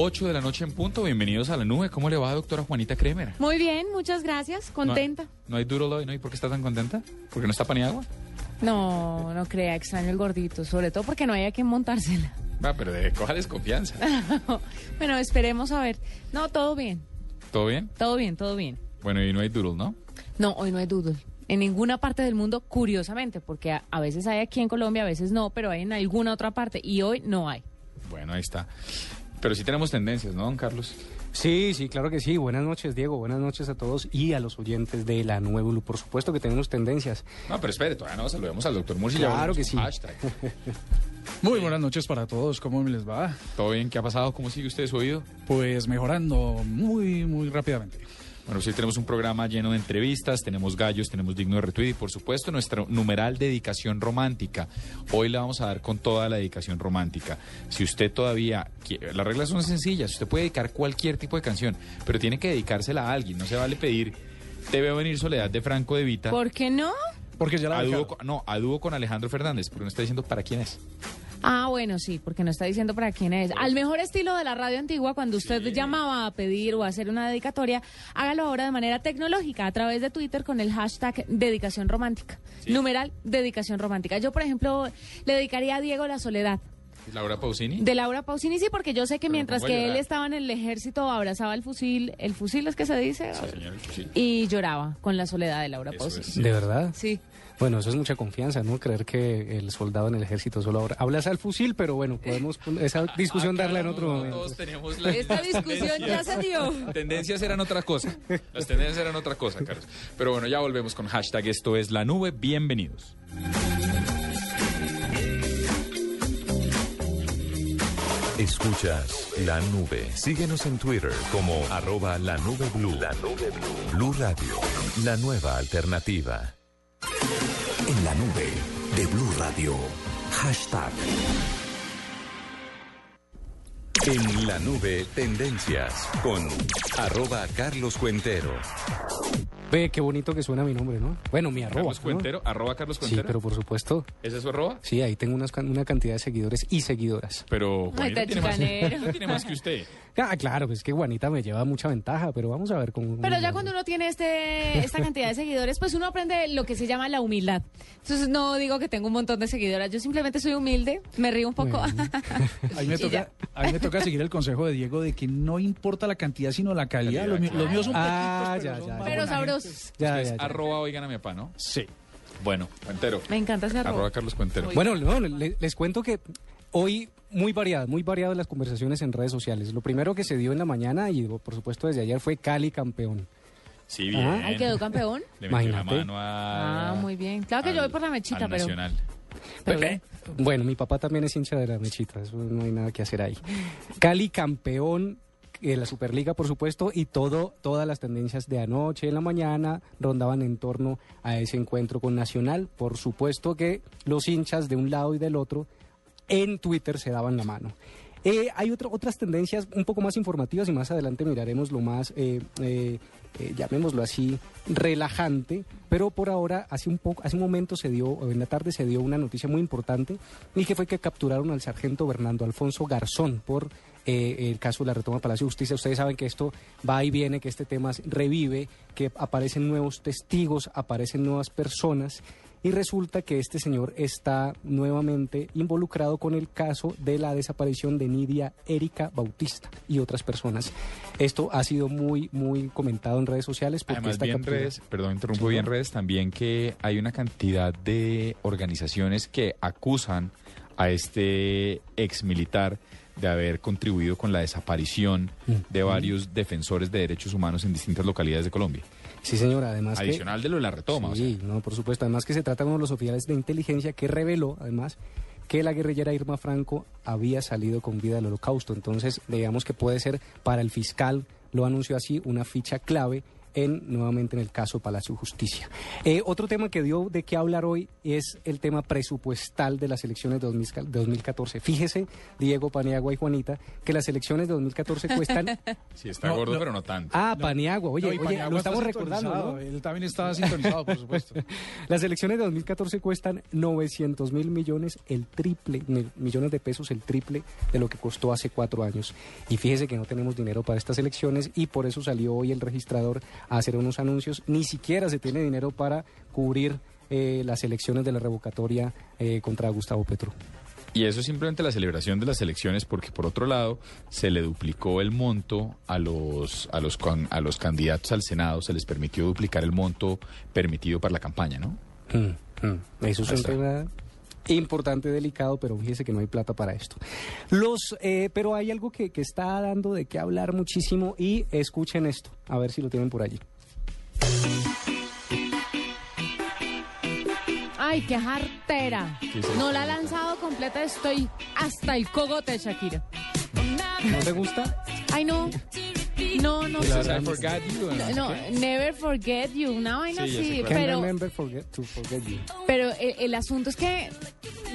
8 de la noche en punto, bienvenidos a la nube. ¿Cómo le va, doctora Juanita Kremer? Muy bien, muchas gracias. Contenta. ¿No hay, no hay duro hoy? ¿No? ¿Y por qué está tan contenta? ¿Porque no está agua? No, no crea, extraño el gordito, sobre todo porque no hay a quien montársela. Va, pero de coja desconfianza. bueno, esperemos a ver. No, todo bien. ¿Todo bien? Todo bien, todo bien. Bueno, y no hay doodle, ¿no? No, hoy no hay doodle. En ninguna parte del mundo, curiosamente, porque a, a veces hay aquí en Colombia, a veces no, pero hay en alguna otra parte y hoy no hay. Bueno, ahí está. Pero sí tenemos tendencias, ¿no, don Carlos? Sí, sí, claro que sí. Buenas noches, Diego. Buenas noches a todos y a los oyentes de la Nueva Por supuesto que tenemos tendencias. No, pero espere, todavía no saludemos al doctor Murcia. Claro que sí. Muy buenas noches para todos. ¿Cómo les va? ¿Todo bien? ¿Qué ha pasado? ¿Cómo sigue usted su oído? Pues mejorando muy, muy rápidamente. Bueno, sí tenemos un programa lleno de entrevistas, tenemos gallos, tenemos digno de retweet y por supuesto nuestro numeral dedicación romántica. Hoy le vamos a dar con toda la dedicación romántica. Si usted todavía, las reglas son sencillas, usted puede dedicar cualquier tipo de canción, pero tiene que dedicársela a alguien, no se vale pedir Te veo venir Soledad de Franco de Vita. ¿Por qué no? Porque ya la a dúo, No, a dúo con Alejandro Fernández, porque no está diciendo para quién es. Ah, bueno, sí, porque no está diciendo para quién es. Al mejor estilo de la radio antigua, cuando usted llamaba a pedir o a hacer una dedicatoria, hágalo ahora de manera tecnológica a través de Twitter con el hashtag dedicación romántica. Numeral dedicación romántica. Yo, por ejemplo, le dedicaría a Diego La Soledad. ¿Laura Pausini? De Laura Pausini, sí, porque yo sé que mientras que él estaba en el ejército abrazaba el fusil, el fusil es que se dice, sí, señor, el fusil. y lloraba con la soledad de Laura Pausini. ¿De verdad? Sí. Bueno, eso es mucha confianza, ¿no? Creer que el soldado en el ejército solo habla al fusil, pero bueno, podemos esa discusión darla en otro momento. Todos teníamos la Esta discusión ya se dio. Tendencias eran otra cosa. Las tendencias eran otra cosa, Carlos. Pero bueno, ya volvemos con hashtag Esto es la nube. Bienvenidos. Escuchas la nube. Síguenos en Twitter como arroba la nube blue. La nube blue. Blue Radio. La nueva alternativa. En la nube de Blue Radio. Hashtag. En la nube, tendencias con arroba Carlos Cuentero. Ve, qué bonito que suena mi nombre, ¿no? Bueno, mi arroba. Carlos Cuentero, ¿no? arroba Carlos Cuentero. Sí, pero por supuesto. ¿Ese es su arroba? Sí, ahí tengo unas, una cantidad de seguidores y seguidoras. Pero Juanita Ay, tiene más, tiene más que usted. Ah, claro, pues es que Juanita me lleva mucha ventaja, pero vamos a ver cómo... Pero ya cuando uno tiene este esta cantidad de seguidores, pues uno aprende lo que se llama la humildad. Entonces no digo que tengo un montón de seguidoras, yo simplemente soy humilde, me río un poco. A mí, me toca, ya. a mí me toca seguir el consejo de Diego de que no importa la cantidad, sino la calidad. Los, mi- los míos son Ah, poquitos, ya, pero son ya, más ya. Pero buena sabrosos. Gente. Ya, Es ya, ya. arroba oigan a mi papá, ¿no? Sí. Bueno, Cuentero. Me encanta ese arroba. Arroba Carlos Cuentero. Bueno, no, le- les cuento que hoy muy variadas, muy variadas las conversaciones en redes sociales. Lo primero que se dio en la mañana y por supuesto desde ayer fue Cali campeón. Sí, bien. Ah, Ahí quedó campeón. Le metió la Imagínate. mano a... Ah, muy bien. Claro que yo voy por la mechita, al pero- Nacional. Pero Pepe. Bueno, mi papá también es hincha de la mechita, eso no hay nada que hacer ahí. Cali campeón de la Superliga, por supuesto, y todo, todas las tendencias de anoche en la mañana rondaban en torno a ese encuentro con Nacional. Por supuesto que los hinchas de un lado y del otro en Twitter se daban la mano. Eh, hay otro- otras tendencias un poco más informativas y más adelante miraremos lo más, eh, eh, eh, llamémoslo así, relajante, pero por ahora hace un poco, hace un momento se dio, en la tarde se dio una noticia muy importante y que fue que capturaron al sargento Bernardo Alfonso Garzón por eh, el caso de la retoma Palacio de Justicia. Ustedes saben que esto va y viene, que este tema revive, que aparecen nuevos testigos, aparecen nuevas personas. Y resulta que este señor está nuevamente involucrado con el caso de la desaparición de Nidia Erika Bautista y otras personas. Esto ha sido muy, muy comentado en redes sociales porque Además, esta vi en captura- redes, perdón, interrumpo, Sí, vi en ¿no? redes también que hay una cantidad de organizaciones que acusan a este ex militar de haber contribuido con la desaparición de varios defensores de derechos humanos en distintas localidades de Colombia. Sí, señora, además que- Adicional de lo de la retoma. o sea. Sí, no, por supuesto. Además que se trata de uno de los oficiales de inteligencia que reveló, además, que la guerrillera Irma Franco había salido con vida del holocausto. Entonces, digamos que puede ser para el fiscal, lo anunció así, una ficha clave en nuevamente en el caso Palacio Justicia. Eh, otro tema que dio de qué hablar hoy es el tema presupuestal de las elecciones de 2014. Fíjese, Diego Paniagua y Juanita, que las elecciones de 2014 cuestan... Sí, está No, gordo, no. pero no tanto. Ah, Paniagua, oye, No, oye, Paniagua lo estamos recordando, ¿no? Él también estaba sintonizado, por supuesto. Las elecciones de 2014 cuestan 900 mil millones, el triple, mil- millones de pesos, el triple de lo que costó hace cuatro años. Y fíjese que no tenemos dinero para estas elecciones y por eso salió hoy el registrador a hacer unos anuncios. Ni siquiera se tiene dinero para cubrir eh, las elecciones de la revocatoria eh, contra Gustavo Petro. Y eso es simplemente la celebración de las elecciones, porque por otro lado se le duplicó el monto a los a los a los candidatos al Senado, se les permitió duplicar el monto permitido para la campaña, ¿no? Mm, mm. Eso es un tema importante, delicado, pero fíjese que no hay plata para esto. Los, eh, pero hay algo que, que está dando de qué hablar muchísimo y escuchen esto, a ver si lo tienen por allí. Ay, qué jartera. No la ha lanzado completa, estoy hasta el cogote de Shakira. ¿No te gusta? Ay, no. No, no sé. I forgot you, ¿no? No, never forget you, una vaina Sí, así, pero, remember forget to forget you. pero el, el asunto es que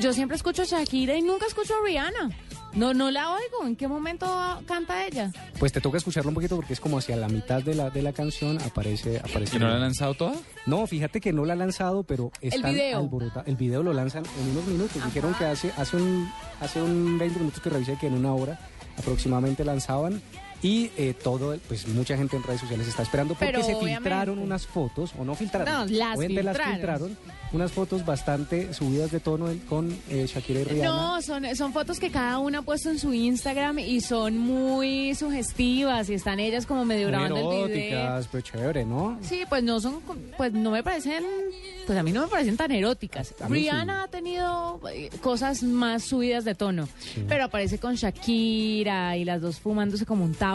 yo siempre escucho a Shakira y nunca escucho a Rihanna. No, no la oigo. ¿En qué momento canta ella? Pues te toca escucharlo un poquito porque es como hacia la mitad de la, de la canción aparece... aparece ¿Que no la han lanzado toda? No, fíjate que no la ha lanzado, pero están video. alborota- El video lo lanzan en unos minutos. Dijeron que hace, hace, un, hace un 20 minutos que revisé que en una hora aproximadamente lanzaban. Y eh, todo, pues mucha gente en redes sociales está esperando porque Pero se obviamente. filtraron unas fotos, o no filtraron, No, las filtraron. filtraron, unas fotos bastante subidas de tono con eh, Shakira y Rihanna. No, son, son fotos que cada una ha puesto en su Instagram y son muy sugestivas y están ellas como medio Muy grabando el video. eróticas, pero chévere, ¿no? Sí, pues no son, pues no me parecen, pues a mí no me parecen tan eróticas. Sí. Rihanna ha tenido eh, cosas más subidas de tono, pero aparece con Shakira y las dos fumándose como un tabaco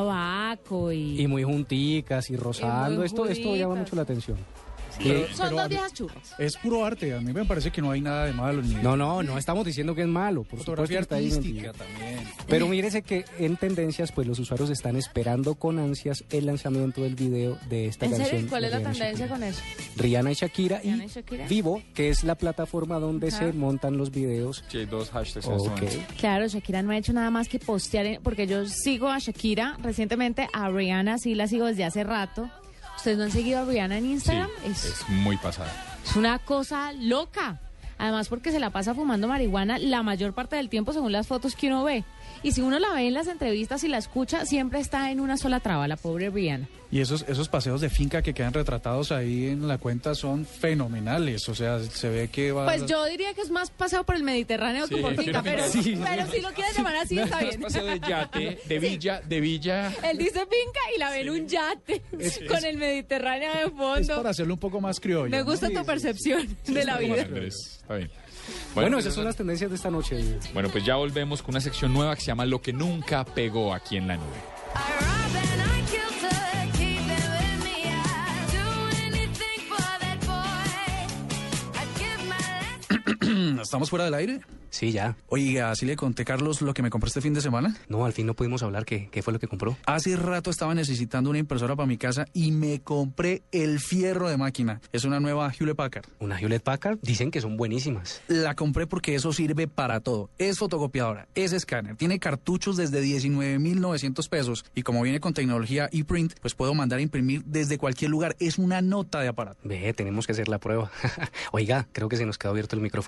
y, Y muy junticas y rozando. muy esto, esto llama mucho la atención. Pero- Eh, son pero dos viejas churras. Es puro arte, a mí me parece que no hay nada de malo ni no, no, no estamos diciendo que es malo. Por fotografía supuesto está artística también. Pero mírese que en tendencias, pues los usuarios están esperando con ansias el lanzamiento del video de esta ¿En canción. serio? ¿Cuál es la Rihanna y tendencia Shakira. con eso? Rihanna y Shakira Rihanna y, y Shakira. Vivo, que es la plataforma donde Ajá. se montan los videos. Sí, hay dos hashtags este. Claro, Shakira no ha hecho nada más que postear, en- porque yo sigo a Shakira recientemente, a Rihanna sí la sigo desde hace rato. ¿Ustedes no han seguido a Rihanna en Sí, Instagram? es, es muy pasada. es una cosa loca. Además porque se la pasa fumando marihuana la mayor parte del tiempo según las fotos que uno ve. Y si uno la ve en las entrevistas y la escucha, siempre está en una sola traba, la pobre Rihanna. Y esos, esos paseos de finca que quedan retratados ahí en la cuenta son fenomenales. O sea, se ve que va... Pues yo diría que es más pasado por el Mediterráneo Sí, que por finca, pero, que sí. pero si lo quieres llamar así está bien. paseo de yate, de villa, de villa. Él dice finca y la ve en un yate con el Mediterráneo de Es fondo. para hacerlo un poco más criollo. Me ¿no? gusta tu percepción de la vida. Andrés, está bien. Bueno, esas son las tendencias de esta noche. Bueno, pues ya volvemos con una sección nueva que se llama Lo que nunca pegó aquí en la nube. ¿Estamos fuera del aire? Sí, ya. Oiga, ¿así le conté, Carlos, lo que me compré este fin de semana? No, al fin no pudimos hablar. ¿Qué, qué fue lo que compró? Hace rato estaba necesitando una impresora para mi casa y me compré el fierro de máquina. Es una nueva Hewlett Packard. Una Hewlett Packard. Dicen que son buenísimas. La compré porque eso sirve para todo. Es fotocopiadora, es escáner, tiene cartuchos desde 19.900 pesos y como viene con tecnología ePrint, pues puedo mandar a imprimir desde cualquier lugar. Es una nota de aparato. Ve, tenemos que hacer la prueba. Oiga, creo que se nos quedó abierto el micrófono.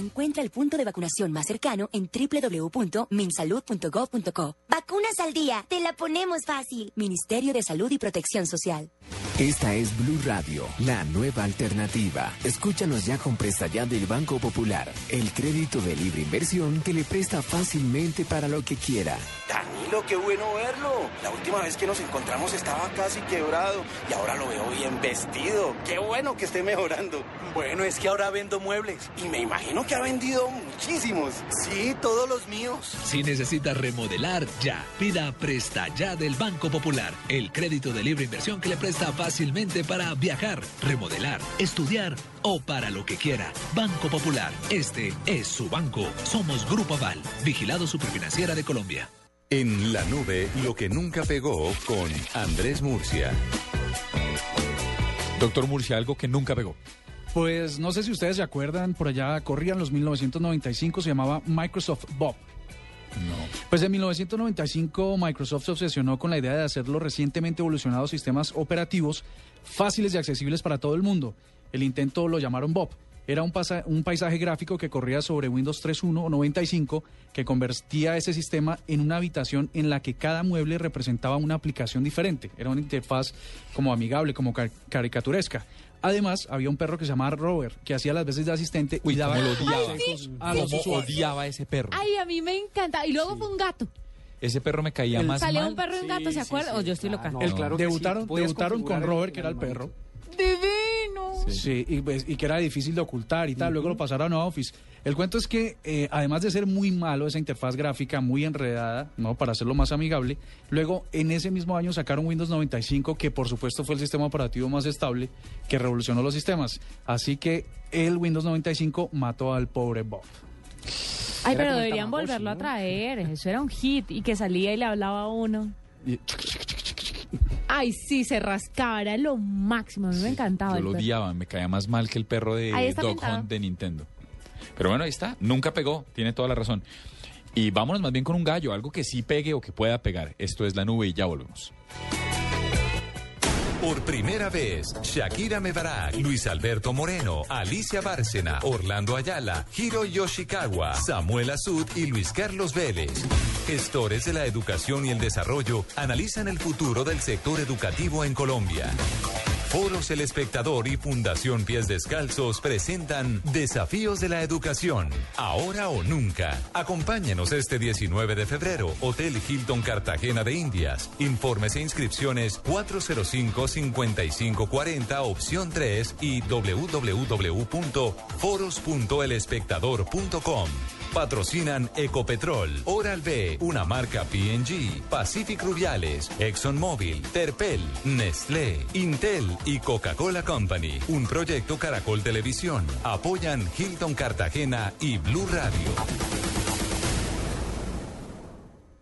Encuentra el punto de vacunación más cercano en www.minsalud.gov.co. Vacunas al día, te la ponemos fácil. Ministerio de Salud y Protección Social. Esta es Blue Radio, la nueva alternativa. Escúchanos ya con presta ya del Banco Popular, el crédito de libre inversión que le presta fácilmente para lo que quiera. Danilo, qué bueno verlo. La última vez que nos encontramos estaba casi quebrado y ahora lo veo bien vestido. Qué bueno que esté mejorando. Bueno, es que ahora vendo muebles y me imagino que ha vendido muchísimos. Sí, todos los míos. Si necesita remodelar, ya. Pida Presta Ya del Banco Popular, el crédito de libre inversión que le presta fácilmente para viajar, remodelar, estudiar o para lo que quiera. Banco Popular, este es su banco. Somos Grupo Aval, vigilado superfinanciera de Colombia. En la nube, lo que nunca pegó con Andrés Murcia. Doctor Murcia, algo que nunca pegó. Pues no sé si ustedes se acuerdan, por allá corrían los 1995, se llamaba Microsoft Bob. No. Pues en 1995 Microsoft se obsesionó con la idea de hacer los recientemente evolucionados sistemas operativos fáciles y accesibles para todo el mundo. El intento lo llamaron Bob. Era un, pasa- un paisaje gráfico que corría sobre Windows 3.1 o 95 que convertía ese sistema en una habitación en la que cada mueble representaba una aplicación diferente. Era una interfaz como amigable, como car- caricaturesca. Además, había un perro que se llamaba Robert, que hacía las veces de asistente Uy, y daba cómo lo odiaba. consejos a los usuarios. odiaba a ese perro. Ay, a mí me encanta. Y luego fue un gato. Ese perro me caía más Salió mal. un perro y un gato, ¿se acuerdan? O yo estoy loca. El- claro que debutaron sí. Debutaron con Robert, que era el el perro. Divino. Sí, y, pues, y que era difícil de ocultar y tal. Luego lo pasaron a Office. El cuento es que, eh, además de ser muy malo esa interfaz gráfica, muy enredada, ¿no? Para hacerlo más amigable, luego en ese mismo año sacaron Windows 95, que por supuesto fue el sistema operativo más estable, que revolucionó los sistemas. Así que el Windows 95 mató al pobre Bob. Ay, Era pero deberían volverlo a ¿no? traer. Eso era un hit y que salía y le hablaba a uno. Y- Ay, sí, se rascaba, era lo máximo. A mí me encantaba. Yo el lo perro. odiaba, me caía más mal que el perro de está Dog pintado. Hunt de Nintendo. Pero bueno, ahí está, nunca pegó, tiene toda la razón. Y vámonos más bien con un gallo, algo que sí pegue o que pueda pegar. Esto es la nube y ya volvemos. Por primera vez, Shakira Mebarak, Luis Alberto Moreno, Alicia Bárcena, Orlando Ayala, Hiro Yoshikawa, Samuel Azud y Luis Carlos Vélez. Gestores de la educación y el desarrollo analizan el futuro del sector educativo en Colombia. Foros El Espectador y Fundación Pies Descalzos presentan Desafíos de la Educación, ahora o nunca. Acompáñenos este 19 de febrero, Hotel Hilton Cartagena de Indias. Informes e inscripciones 405-5540, opción 3 y www.foros.elespectador.com. Patrocinan Ecopetrol, Oral B, una marca PNG, Pacific Rubiales, ExxonMobil, Terpel, Nestlé, Intel y Coca-Cola Company. Un proyecto Caracol Televisión. Apoyan Hilton Cartagena y Blue Radio.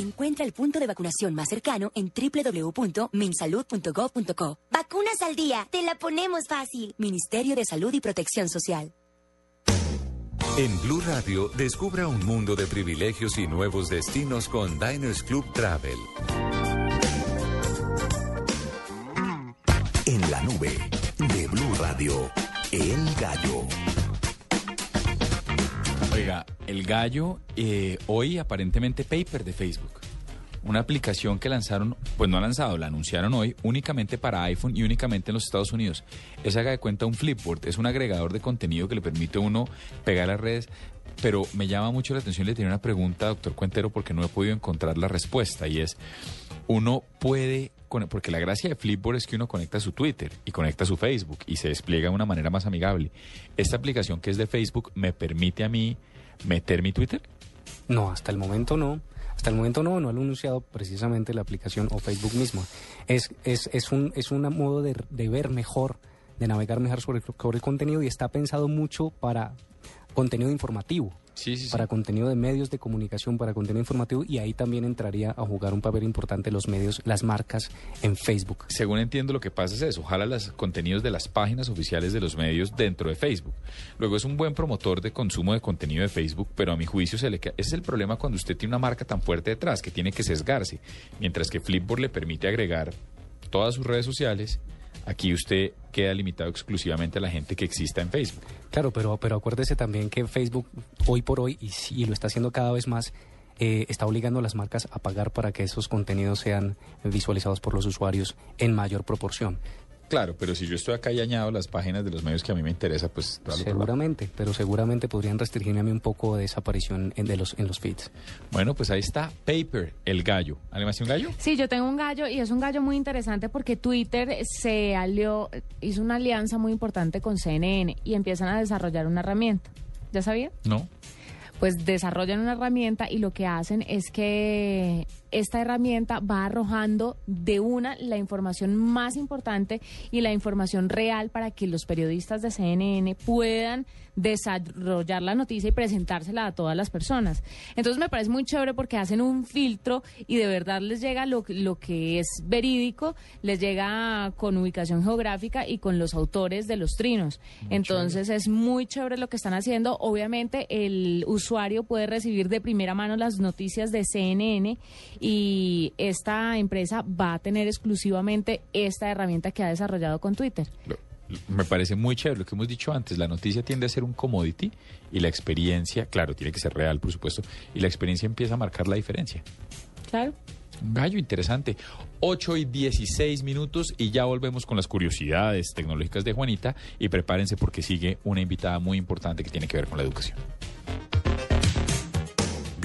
Encuentra el punto de vacunación más cercano en www.minsalud.gov.co. Vacunas al día, te la ponemos fácil. Ministerio de Salud y Protección Social. En Blue Radio, descubra un mundo de privilegios y nuevos destinos con Diners Club Travel. En la nube de Blue Radio, El Gallo. Oiga, el gallo, eh, hoy aparentemente paper de Facebook. Una aplicación que lanzaron, pues no ha lanzado, la anunciaron hoy únicamente para iPhone y únicamente en los Estados Unidos. Es haga de cuenta un Flipboard, es un agregador de contenido que le permite a uno pegar las redes. Pero me llama mucho la atención, le tenía una pregunta, doctor Cuentero, porque no he podido encontrar la respuesta y es, uno puede, porque la gracia de Flipboard es que uno conecta su Twitter y conecta su Facebook y se despliega de una manera más amigable. Esta aplicación que es de Facebook me permite a mí meter mi Twitter. No, hasta el momento no. Hasta el momento no, no han anunciado precisamente la aplicación o Facebook mismo. Es, es, es un, es un modo de, de ver mejor, de navegar mejor sobre, sobre el contenido y está pensado mucho para contenido informativo. Sí, sí, para contenido de medios de comunicación, para contenido informativo, y ahí también entraría a jugar un papel importante los medios, las marcas en Facebook. Según entiendo, lo que pasa es eso. Ojalá los contenidos de las páginas oficiales de los medios dentro de Facebook. Luego es un buen promotor de consumo de contenido de Facebook, pero a mi juicio se le ese es el problema cuando usted tiene una marca tan fuerte detrás que tiene que sesgarse. Mientras que Flipboard le permite agregar todas sus redes sociales, aquí usted queda limitado exclusivamente a la gente que exista en Facebook. Claro, pero, pero acuérdese también que Facebook hoy por hoy, y, lo está haciendo cada vez más, eh, está obligando a las marcas a pagar para que esos contenidos sean visualizados por los usuarios en mayor proporción. Claro, pero si yo estoy acá y añado las páginas de los medios que a mí me interesa, pues... Seguramente, pero seguramente podrían restringirme a mí un poco de esa aparición en, de los, en los feeds. Bueno, pues ahí está Paper, el gallo. ¿Animación gallo? Sí, yo tengo un gallo y es un gallo muy interesante porque Twitter se alió, hizo una alianza muy importante con CNN y empiezan a desarrollar una herramienta. ¿Ya sabía? No. Pues desarrollan una herramienta y lo que hacen es que esta herramienta va arrojando de una la información más importante y la información real para que los periodistas de CNN puedan desarrollar la noticia y presentársela a todas las personas. Entonces me parece muy chévere porque hacen un filtro y de verdad les llega lo, lo que es verídico, les llega con ubicación geográfica y con los autores de los trinos. Entonces es muy chévere lo que están haciendo. Obviamente el usuario puede recibir de primera mano las noticias de CNN y esta empresa va a tener exclusivamente esta herramienta que ha desarrollado con Twitter. Me parece muy chévere lo que hemos dicho antes. La noticia tiende a ser un commodity y la experiencia, claro, tiene que ser real, por supuesto, y la experiencia empieza a marcar la diferencia. Claro. Un gallo interesante. 8 y 16 minutos y ya volvemos con las curiosidades tecnológicas de Juanita y prepárense porque sigue una invitada muy importante que tiene que ver con la educación.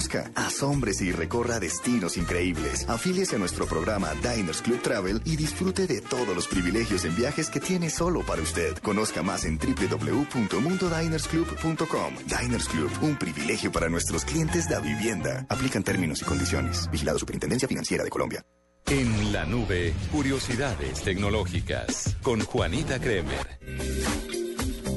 Conozca, asómbrese y recorra destinos increíbles. Afíliese a nuestro programa Diners Club Travel y disfrute de todos los privilegios en viajes que tiene solo para usted. Conozca más en www.mundodinersclub.com. Diners Club, un privilegio para nuestros clientes de vivienda. Aplican términos y condiciones. Vigilado Superintendencia Financiera de Colombia. En la nube, curiosidades tecnológicas con Juanita Kremer.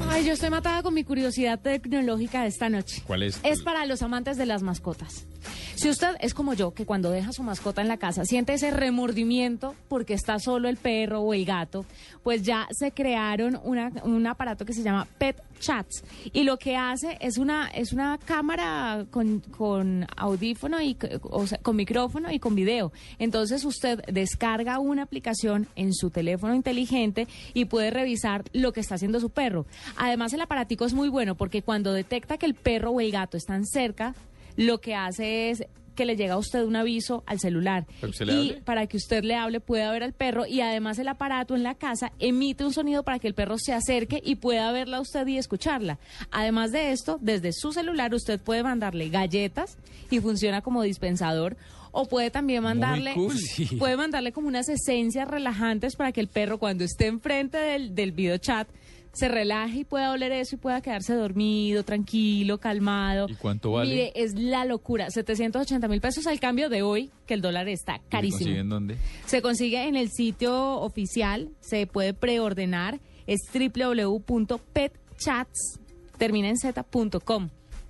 Ay, yo estoy matada con mi curiosidad tecnológica de esta noche. ¿Cuál es? Es para los amantes de las mascotas. Si usted es como yo, que cuando deja su mascota en la casa siente ese remordimiento porque está solo el perro o el gato, pues ya se crearon un aparato que se llama Pet Chats. Y lo que hace es una, es una cámara con, con audífono y con micrófono y con video. Entonces usted descarga una aplicación en su teléfono inteligente y puede revisar lo que está haciendo su perro. Además el aparatico es muy bueno porque cuando detecta que el perro o el gato están cerca, lo que hace es que le llega a usted un aviso al celular. ¿Para que usted le y hable? para que usted le hable pueda ver al perro y además el aparato en la casa emite un sonido para que el perro se acerque y pueda verla a usted y escucharla. Además de esto, desde su celular usted puede mandarle galletas y funciona como dispensador o puede también mandarle cool. puede mandarle como unas esencias relajantes para que el perro cuando esté enfrente del, del video chat se relaje y pueda oler eso y pueda quedarse dormido, tranquilo, calmado. ¿Y cuánto vale? Mire, es la locura. 780 mil pesos al cambio de hoy, que el dólar está ¿Y se carísimo. consiguen dónde? Se consigue en el sitio oficial, se puede preordenar, es www.petchats, termina en z.com.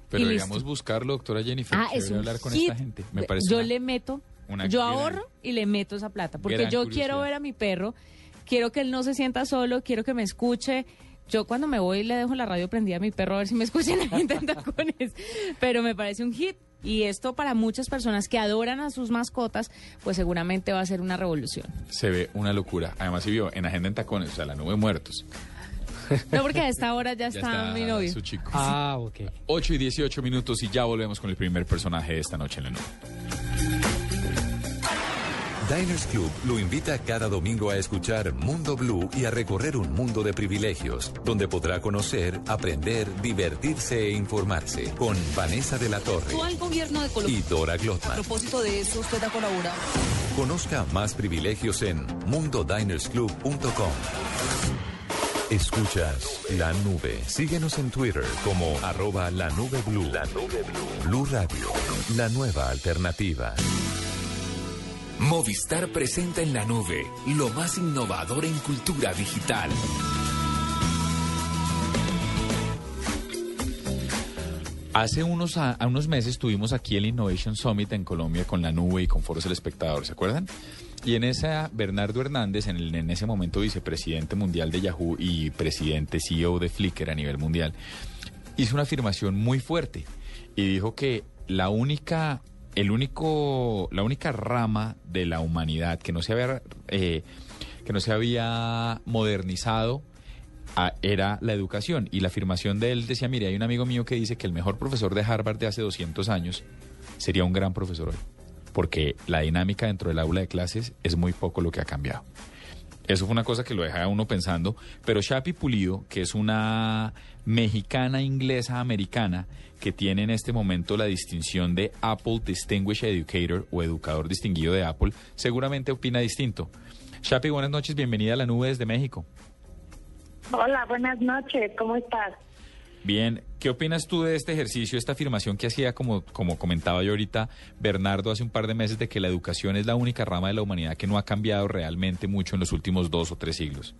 Pero deberíamos buscarlo, doctora Jennifer. Ah, es un hablar con hit. esta gente. Me parece Yo una- le meto, una yo gran- ahorro y le meto esa plata, porque yo curiosidad. quiero ver a mi perro, quiero que él no se sienta solo, quiero que me escuche. Yo cuando me voy le dejo la radio prendida a mi perro a ver si me escuchan en tacones, pero me parece un hit. Y esto para muchas personas que adoran a sus mascotas, pues seguramente va a ser una revolución. Se ve una locura. Además, si vio en Agenda en Tacones, o sea, la nube de muertos. No, porque a esta hora ya Ya está, está mi novio. su chico. Ah, ok. 8 y 18 minutos y ya volvemos con el primer personaje de esta noche en la nube. Diners Club lo invita cada domingo a escuchar Mundo Blue y a recorrer un mundo de privilegios, donde podrá conocer, aprender, divertirse e informarse con Vanessa de la Torre al gobierno de Colombia. y Dora A Glotman. propósito de eso, usted ha colaborado. Conozca más privilegios en mundodinersclub.com. Escuchas la nube. Síguenos en Twitter como arroba la nube blue. La nube blue. Blue Radio, la nueva alternativa. Movistar presenta en la nube lo más innovador en cultura digital. Hace unos, unos meses tuvimos aquí el Innovation Summit en Colombia con la nube y con Foros El Espectador, ¿se acuerdan? Y en esa, Bernardo Hernández, en, en ese momento vicepresidente mundial de Yahoo y presidente CEO de Flickr a nivel mundial, hizo una afirmación muy fuerte y dijo que la única, el único, la única rama de la humanidad que no se había, eh, que no se había modernizado a- era la educación. Y la afirmación de él decía, mire, hay un amigo mío que dice que el mejor profesor de Harvard de hace 200 años sería un gran profesor hoy, porque la dinámica dentro del aula de clases es muy poco lo que ha cambiado. Eso fue una cosa que lo deja a uno pensando, pero Shapi Pulido, que es una mexicana inglesa americana que tiene en este momento la distinción de Apple Distinguished Educator o educador distinguido de Apple, seguramente opina distinto. Shapi, buenas noches, bienvenida a la nube desde México. Hola, buenas noches, ¿cómo estás? Bien, ¿qué opinas tú de este ejercicio, esta afirmación que hacía, como, como comentaba yo ahorita, Bernardo hace un par de meses, de que la educación es la única rama de la humanidad que no ha cambiado realmente mucho en los últimos dos o tres siglos?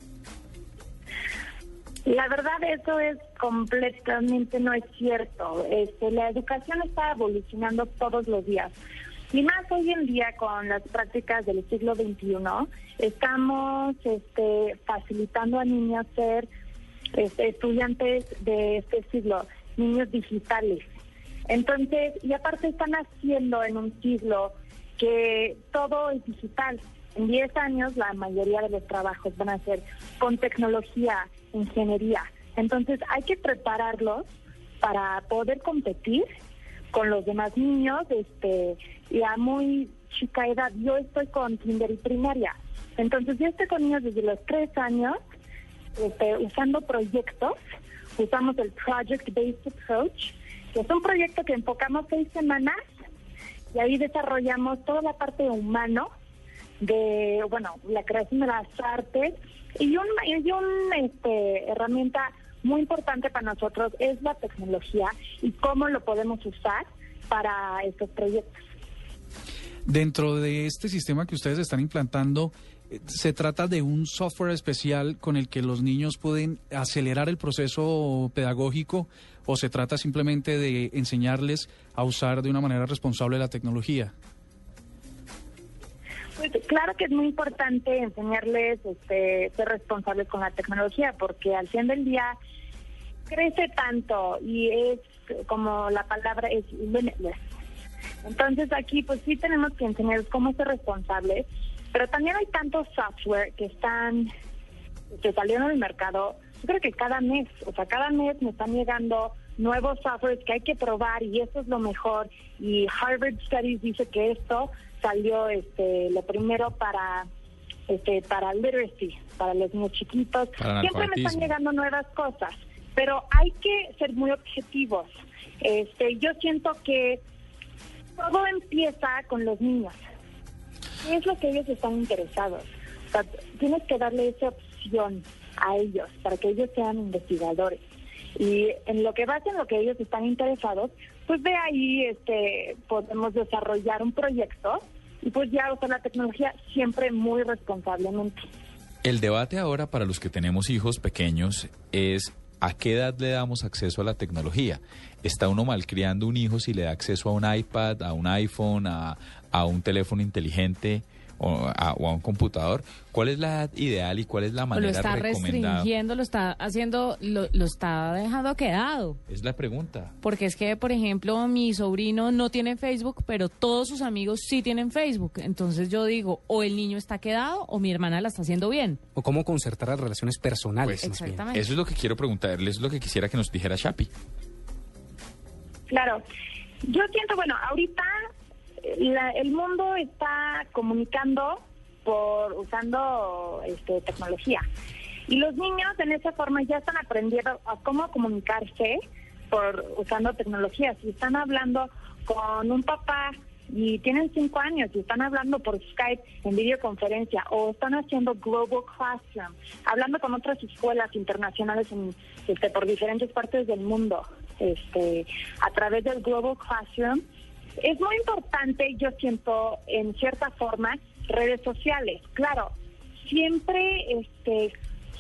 La verdad eso es completamente no es cierto. Este, la educación está evolucionando todos los días. Y más hoy en día con las prácticas del siglo XXI, estamos este, facilitando a niños ser estudiantes de este siglo, niños digitales. Entonces, y aparte están haciendo en un siglo que todo es digital. En 10 años la mayoría de los trabajos van a ser con tecnología, ingeniería. Entonces hay que prepararlos para poder competir con los demás niños este, y a muy chica edad. Yo estoy con kinder y primaria. Entonces yo estoy con niños desde los 3 años este, usando proyectos. Usamos el Project Based Approach, que es un proyecto que enfocamos seis semanas y ahí desarrollamos toda la parte humano de, bueno, la creación de las artes y un, y un este, herramienta muy importante para nosotros es la tecnología y cómo lo podemos usar para estos proyectos. Dentro de este sistema que ustedes están implantando, ¿se trata de un software especial con el que los niños pueden acelerar el proceso pedagógico o se trata simplemente de enseñarles a usar de una manera responsable la tecnología? Pues claro que es muy importante enseñarles este, ser responsables con la tecnología, porque al fin del día crece tanto y es como la palabra es limitless. Entonces aquí pues sí tenemos que enseñarles cómo ser responsables, pero también hay tantos software que están, que salieron al mercado, yo creo que cada mes, o sea, cada mes me están llegando nuevos softwares que hay que probar y eso es lo mejor. Y Harvard Studies dice que esto salió este lo primero para este para literacy, para los niños chiquitos. Siempre me están llegando nuevas cosas, pero hay que ser muy objetivos. Este, yo siento que todo empieza con los niños. ¿Qué es lo que ellos están interesados? Tienes que darle esa opción a ellos para que ellos sean investigadores. Y en lo que base en lo que ellos están interesados, pues de ahí este, podemos desarrollar un proyecto y pues ya usar la tecnología siempre muy responsablemente. El debate ahora para los que tenemos hijos pequeños es a qué edad le damos acceso a la tecnología. ¿Está uno malcriando un hijo si le da acceso a un iPad, a un iPhone, a, a un teléfono inteligente o a, o a un computador? ¿Cuál es la edad ideal y cuál es la O lo manera está recomendada? restringiendo, lo está haciendo, lo, lo está dejando quedado. Es la pregunta. Porque es que, por ejemplo, mi sobrino no tiene Facebook, pero todos sus amigos sí tienen Facebook. Entonces yo digo, o el niño está quedado o mi hermana la está haciendo bien. O cómo concertar las relaciones personales. Pues. Exactamente. Eso es lo que quiero preguntarles, es lo que quisiera que nos dijera Shapi. Claro, yo siento, bueno, ahorita la- el mundo está comunicando por usando este, tecnología y los niños en esa forma ya están aprendiendo a cómo comunicarse por usando tecnología. Si están hablando con un papá y tienen cinco años y están hablando por Skype en videoconferencia o están haciendo Global Classroom, hablando con otras escuelas internacionales en, este, por diferentes partes del mundo este, a través del Global Classroom, es muy importante, yo siento, en cierta forma, redes sociales. Claro, siempre este,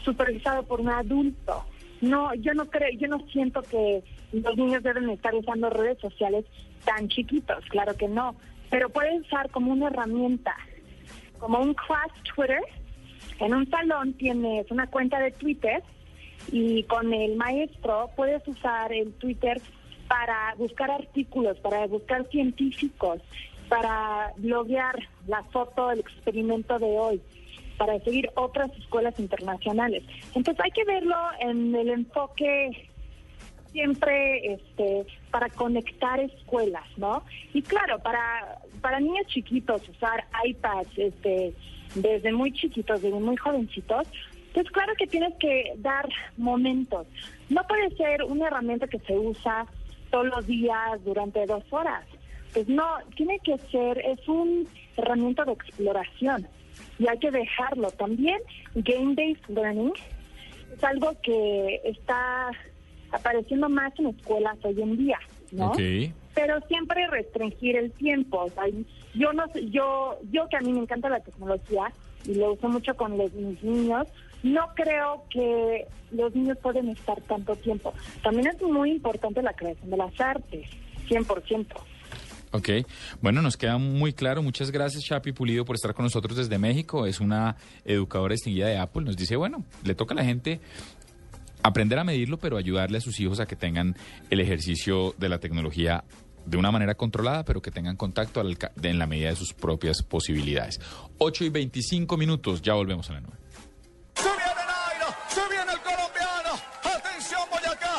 supervisado por un adulto. No, yo no creo, yo no siento que los niños deben estar usando redes sociales tan chiquitos, claro que no, pero pueden usar como una herramienta, como un class Twitter. En un salón tienes una cuenta de Twitter y con el maestro puedes usar el Twitter para buscar artículos, para buscar científicos, para bloguear la foto del experimento de hoy para seguir otras escuelas internacionales. Entonces hay que verlo en el enfoque siempre este para conectar escuelas, ¿no? Y claro, para para niños chiquitos usar iPads este desde muy chiquitos, desde muy jovencitos, pues claro que tienes que dar momentos. No puede ser una herramienta que se usa todos los días durante dos horas. Pues no, tiene que ser, es un herramienta de exploración y hay que dejarlo. También game-based learning es algo que está apareciendo más en escuelas hoy en día, ¿no? Pero siempre restringir el tiempo. yo no yo yo que a mí me encanta la tecnología y lo uso mucho con los, mis niños, no creo que los niños pueden estar tanto tiempo. También es muy importante la creación de las artes, 100%. Ok, bueno, nos queda muy claro. Muchas gracias, Chapi Pulido, por estar con nosotros desde México. Es una educadora distinguida de Apple. Nos dice, bueno, le toca a la gente aprender a medirlo, pero ayudarle a sus hijos a que tengan el ejercicio de la tecnología de una manera controlada, pero que tengan contacto en la medida de sus propias posibilidades. 8 y 25 minutos, ya volvemos a la nueva.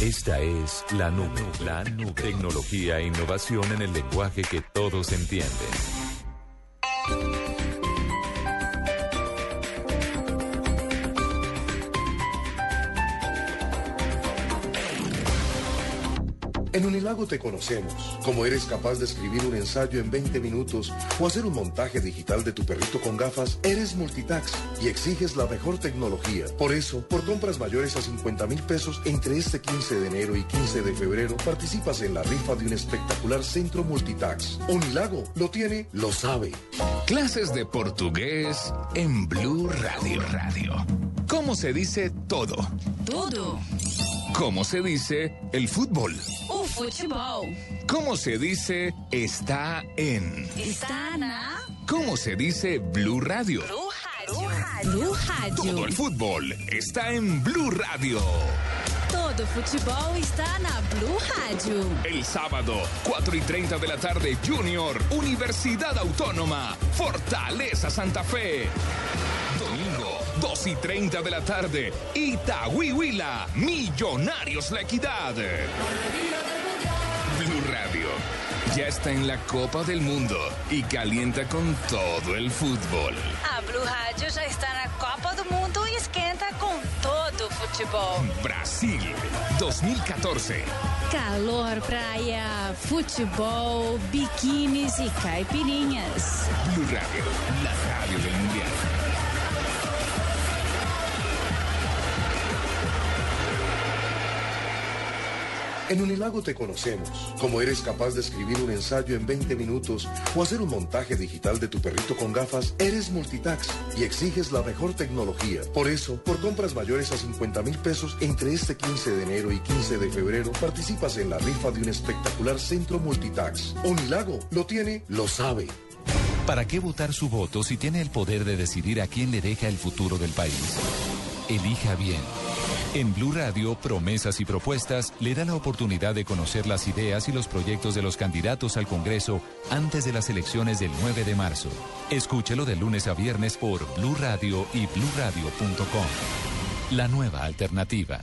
Esta es la nube, la nube. Tecnología e innovación en el lenguaje que todos entienden. Unilago te conocemos. Como eres capaz de escribir un ensayo en 20 minutos o hacer un montaje digital de tu perrito con gafas, eres multitax y exiges la mejor tecnología. Por eso, por compras mayores a 50 mil pesos entre este 15 de enero y 15 de febrero, participas en la rifa de un espectacular centro multitax. Unilago lo tiene, lo sabe. Clases de portugués en Blue Radio Radio. ¿Cómo se dice todo? Todo. ¿Cómo se dice el fútbol? O futebol. ¿Cómo se dice está en? Está na. ¿Cómo se dice Blue Radio? Blue Radio. Blue Radio. Todo el fútbol está en Blue Radio. Todo futebol está na Blue Radio. El sábado, 4 y 30 de la tarde, Junior, Universidad Autónoma, Fortaleza Santa Fe. Domingo, 2 y 30 de la tarde, Itahuihuila, Millonarios La Equidad. Blue Radio ya está en la Copa del Mundo y calienta con todo el fútbol. A Blue Radio já está na Copa do Mundo e esquenta com todo o futebol. Brasil 2014. Calor, praia, futebol, biquínis e caipirinhas. Blue Radio, la radio del Mundial. En Unilago te conocemos. Como eres capaz de escribir un ensayo en 20 minutos o hacer un montaje digital de tu perrito con gafas, eres multitax y exiges la mejor tecnología. Por eso, por compras mayores a 50 mil pesos entre este 15 de enero y 15 de febrero, participas en la rifa de un espectacular centro multitax. Unilago lo tiene, lo sabe. ¿Para qué votar su voto si tiene el poder de decidir a quién le deja el futuro del país? Elija bien. En Blue Radio, Promesas y Propuestas le da la oportunidad de conocer las ideas y los proyectos de los candidatos al Congreso antes de las elecciones del 9 de marzo. Escúchelo de lunes a viernes por Blue Radio y bluradio.com. La nueva alternativa.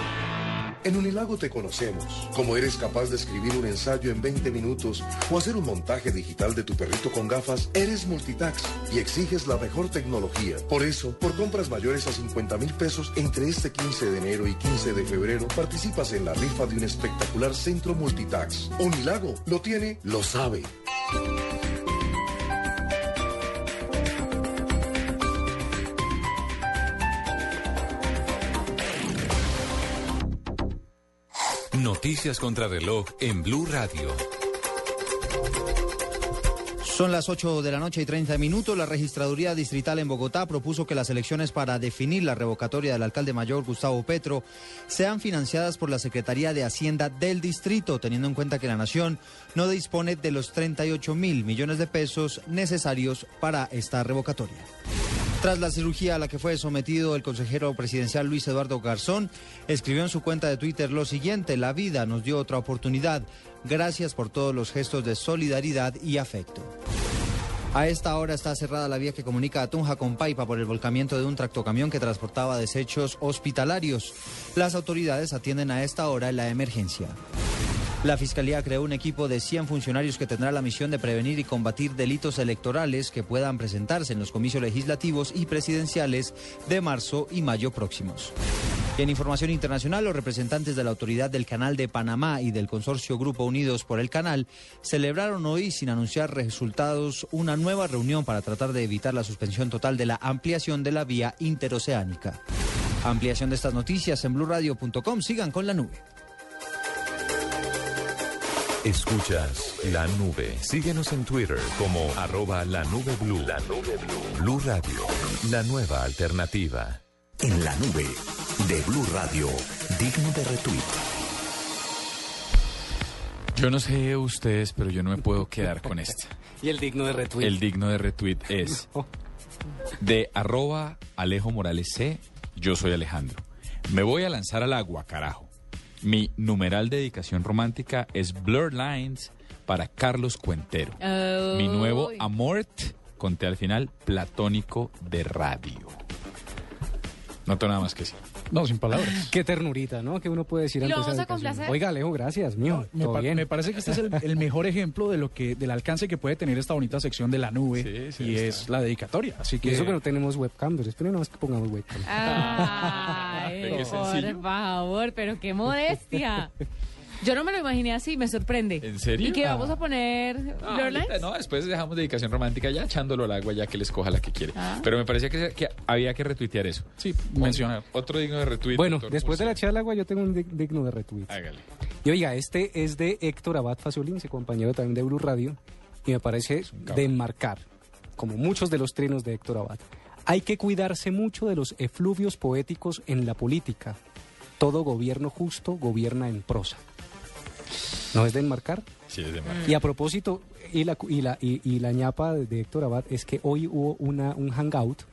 En Unilago te conocemos. Como eres capaz de escribir un ensayo en 20 minutos o hacer un montaje digital de tu perrito con gafas, eres multitax y exiges la mejor tecnología. Por eso, por compras mayores a 50 mil pesos entre este 15 de enero y 15 de febrero, participas en la rifa de un espectacular centro multitax. Unilago lo tiene, lo sabe. Noticias contra reloj en Blue Radio. Son las 8 de la noche y 30 minutos. La registraduría distrital en Bogotá propuso que las elecciones para definir la revocatoria del alcalde mayor Gustavo Petro sean financiadas por la Secretaría de Hacienda del distrito, teniendo en cuenta que la nación no dispone de los 38 mil millones de pesos necesarios para esta revocatoria. Tras la cirugía a la que fue sometido el consejero presidencial Luis Eduardo Garzón, escribió en su cuenta de Twitter lo siguiente, la vida nos dio otra oportunidad. Gracias por todos los gestos de solidaridad y afecto. A esta hora está cerrada la vía que comunica a Tunja con Paipa por el volcamiento de un tractocamión que transportaba desechos hospitalarios. Las autoridades atienden a esta hora la emergencia. La Fiscalía creó un equipo de 100 funcionarios que tendrá la misión de prevenir y combatir delitos electorales que puedan presentarse en los comicios legislativos y presidenciales de marzo y mayo próximos. Y en información internacional, los representantes de la Autoridad del Canal de Panamá y del Consorcio Grupo Unidos por el Canal celebraron hoy, sin anunciar resultados, una nueva reunión para tratar de evitar la suspensión total de la ampliación de la vía interoceánica. Ampliación de estas noticias en blurradio.com. Sigan con la nube. Escuchas la nube. Síguenos en Twitter como arroba la nube blue. La nube blue. Blue Radio, la nueva alternativa. En la nube de Blue Radio, digno de retweet. Yo no sé ustedes, pero yo no me puedo quedar con esta. Y el digno de retweet. El digno de retweet es de arroba Alejo Morales C. Yo soy Alejandro. Me voy a lanzar al agua, carajo. Mi numeral de dedicación romántica es Blur Lines para Carlos Cuentero. Mi nuevo Amort, conté al final, platónico de radio. No tengo nada más que decir. No, sin palabras. Qué ternurita, ¿no? Que uno puede decir ¿Y lo antes vamos de a complacer? Oiga, Alejo, gracias, mío. Me, todo pa- bien. me parece que este es el, el mejor ejemplo de lo que del alcance que puede tener esta bonita sección de la nube y es la dedicatoria. Así Y que eso que no tenemos webcam, pero esperen nomás que pongamos webcam. Ay, por favor, pero qué modestia. Yo no me lo imaginé así, me sorprende. ¿En serio? ¿Y qué Ah. vamos a poner? No, Blur ahorita no, después dejamos dedicación romántica ya echándolo al agua ya que les coja la que quiere. Ah. Pero me parecía que, que había que retuitear eso. Sí, mencionar. Otro digno de retweet. Bueno, después de la Murcia. charla agua yo tengo un dig- digno de retweet. Hágale. Y oiga, este es de Héctor Abad Fasolín, ese compañero también de Blue Radio, y me parece de enmarcar, como muchos de los trinos de Héctor Abad. Hay que cuidarse mucho de los efluvios poéticos en la política. Todo gobierno justo gobierna en prosa. ¿No es de enmarcar? Sí, es de Y a propósito, y la, y la, y, y la ñapa de Héctor Abad es que hoy hubo una, un hangout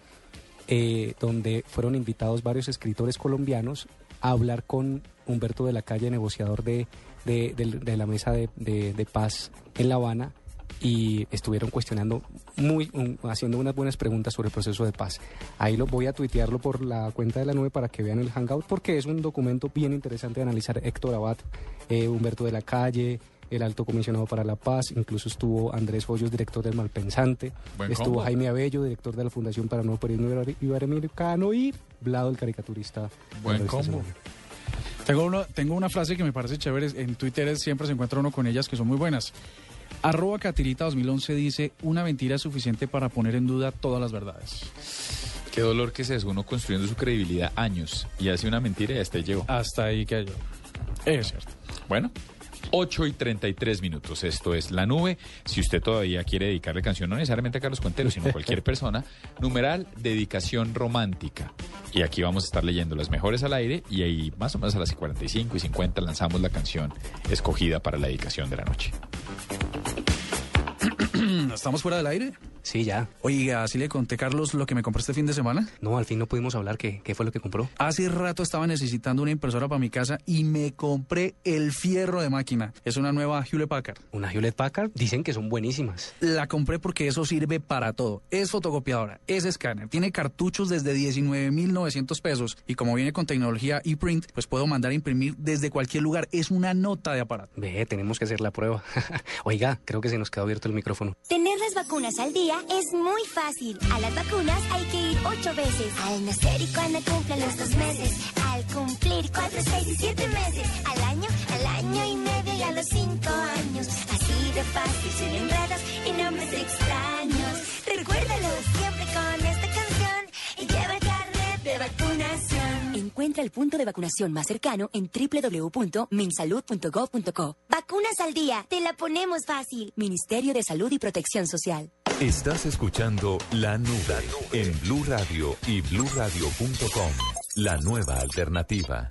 eh, donde fueron invitados varios escritores colombianos a hablar con Humberto de la Calle, negociador de, de, del- de la mesa de, de- de paz en La Habana, y estuvieron cuestionando, muy, un- haciendo unas buenas preguntas sobre el proceso de paz. Ahí lo voy a tuitearlo por la cuenta de la nube para que vean el hangout, porque es un documento bien interesante de analizar Héctor Abad, eh, Humberto de la Calle, el alto comisionado para la paz, incluso estuvo Andrés Hoyos, director del Malpensante, Buen estuvo combo. Jaime Abello, director de la Fundación para el Nuevo Periodismo Iber- Iberoamericano y Vlado, el caricaturista. Buen combo. Tengo una, tengo una frase que me parece chévere. En Twitter es- siempre se encuentra uno con ellas que son muy buenas. Arroba Catirita 2011 dice, una mentira es suficiente para poner en duda todas las verdades. Qué dolor que se es uno construyendo su credibilidad años y hace una mentira y hasta ahí llegó. Hasta ahí que yo. Es cierto. Bueno, 8 y 33 minutos. Esto es La Nube. Si usted todavía quiere dedicarle canción, no necesariamente a Carlos Cuentero, sino a cualquier persona, numeral dedicación romántica. Y aquí vamos a estar leyendo las mejores al aire y ahí más o menos a las 45 y 50 lanzamos la canción escogida para la dedicación de la noche. ¿Estamos fuera del aire? Sí, ya. Oiga, ¿sí le conté, Carlos, lo que me compré este fin de semana? No, al fin no pudimos hablar. ¿Qué, qué fue lo que compró? Hace rato estaba necesitando una impresora para mi casa y me compré el fierro de máquina. Es una nueva Hewlett Packard. ¿Una Hewlett Packard? Dicen que son buenísimas. La compré porque eso sirve para todo. Es fotocopiadora, es escáner, tiene cartuchos desde 19.900 pesos y como viene con tecnología ePrint, pues puedo mandar a imprimir desde cualquier lugar. Es una nota de aparato. Ve, tenemos que hacer la prueba. Oiga, creo que se nos quedó abierto el micrófono. Tener las vacunas al día es muy fácil. A las vacunas hay que ir ocho veces. Al nacer y cuando cumplan los dos meses. Al cumplir cuatro, seis y siete meses. Al año, al año y medio y a los cinco años. Así de fácil, sin enredos y nombres extraños. Recuérdalo siempre con esta canción y lleva el carnet de vacunación. Encuentra el punto de vacunación más cercano en www.minsalud.gov.co. Vacunas al día, te la ponemos fácil. Ministerio de Salud y Protección Social. Estás escuchando La Nube en Blue Radio y bluradio.com. La nueva alternativa.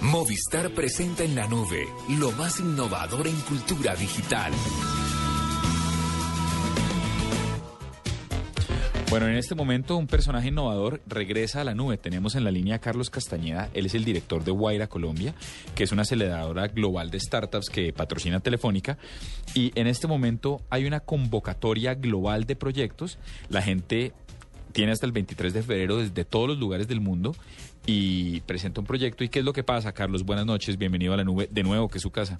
Movistar presenta en la nube lo más innovador en cultura digital. Bueno, en este momento un personaje innovador regresa a la nube. Tenemos en la línea a Carlos Castañeda, él es el director de Guaira Colombia, que es una aceleradora global de startups que patrocina Telefónica. Y en este momento hay una convocatoria global de proyectos. La gente tiene hasta el 23 de febrero desde todos los lugares del mundo y presenta un proyecto. ¿Y qué es lo que pasa, Carlos? Buenas noches, bienvenido a la nube de nuevo, que es su casa.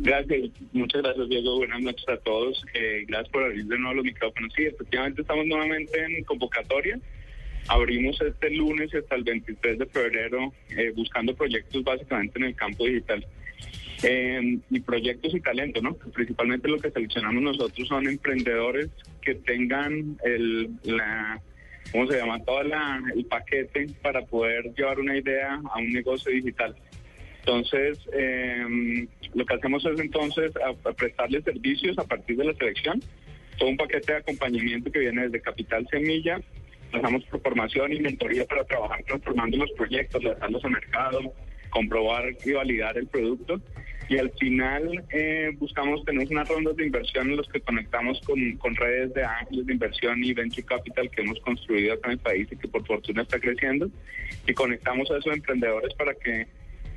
Gracias, muchas gracias Diego, buenas noches a todos. Eh, gracias por abrir de nuevo los micrófonos. Sí, efectivamente estamos nuevamente en convocatoria. Abrimos este lunes hasta el 23 de febrero eh, buscando proyectos básicamente en el campo digital. Eh, y proyectos y talento, ¿no? Principalmente lo que seleccionamos nosotros son emprendedores que tengan el, la, ¿cómo se llama? Todo la, el paquete para poder llevar una idea a un negocio digital. Entonces, eh, lo que hacemos es entonces prestarles servicios a partir de la selección, todo un paquete de acompañamiento que viene desde Capital Semilla, pasamos por formación y mentoría para trabajar transformando los proyectos, lanzarlos al mercado, comprobar y validar el producto. Y al final eh, buscamos tener unas rondas de inversión en los que conectamos con, con redes de ángeles de inversión y venture capital que hemos construido acá en el país y que por fortuna está creciendo. Y conectamos a esos emprendedores para que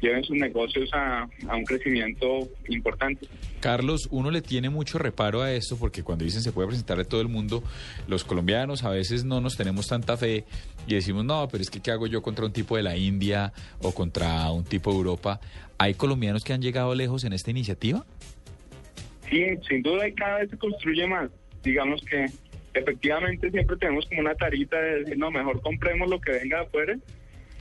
lleven sus negocios a, a, un crecimiento importante. Carlos, uno le tiene mucho reparo a esto porque cuando dicen se puede presentar a todo el mundo, los colombianos a veces no nos tenemos tanta fe y decimos, no, pero es que ¿qué hago yo contra un tipo de la India o contra un tipo de Europa? ¿Hay colombianos que han llegado lejos en esta iniciativa? Sí, sin duda y cada vez se construye más. Digamos que efectivamente siempre tenemos como una tarita de decir, no, mejor compremos lo que venga de afuera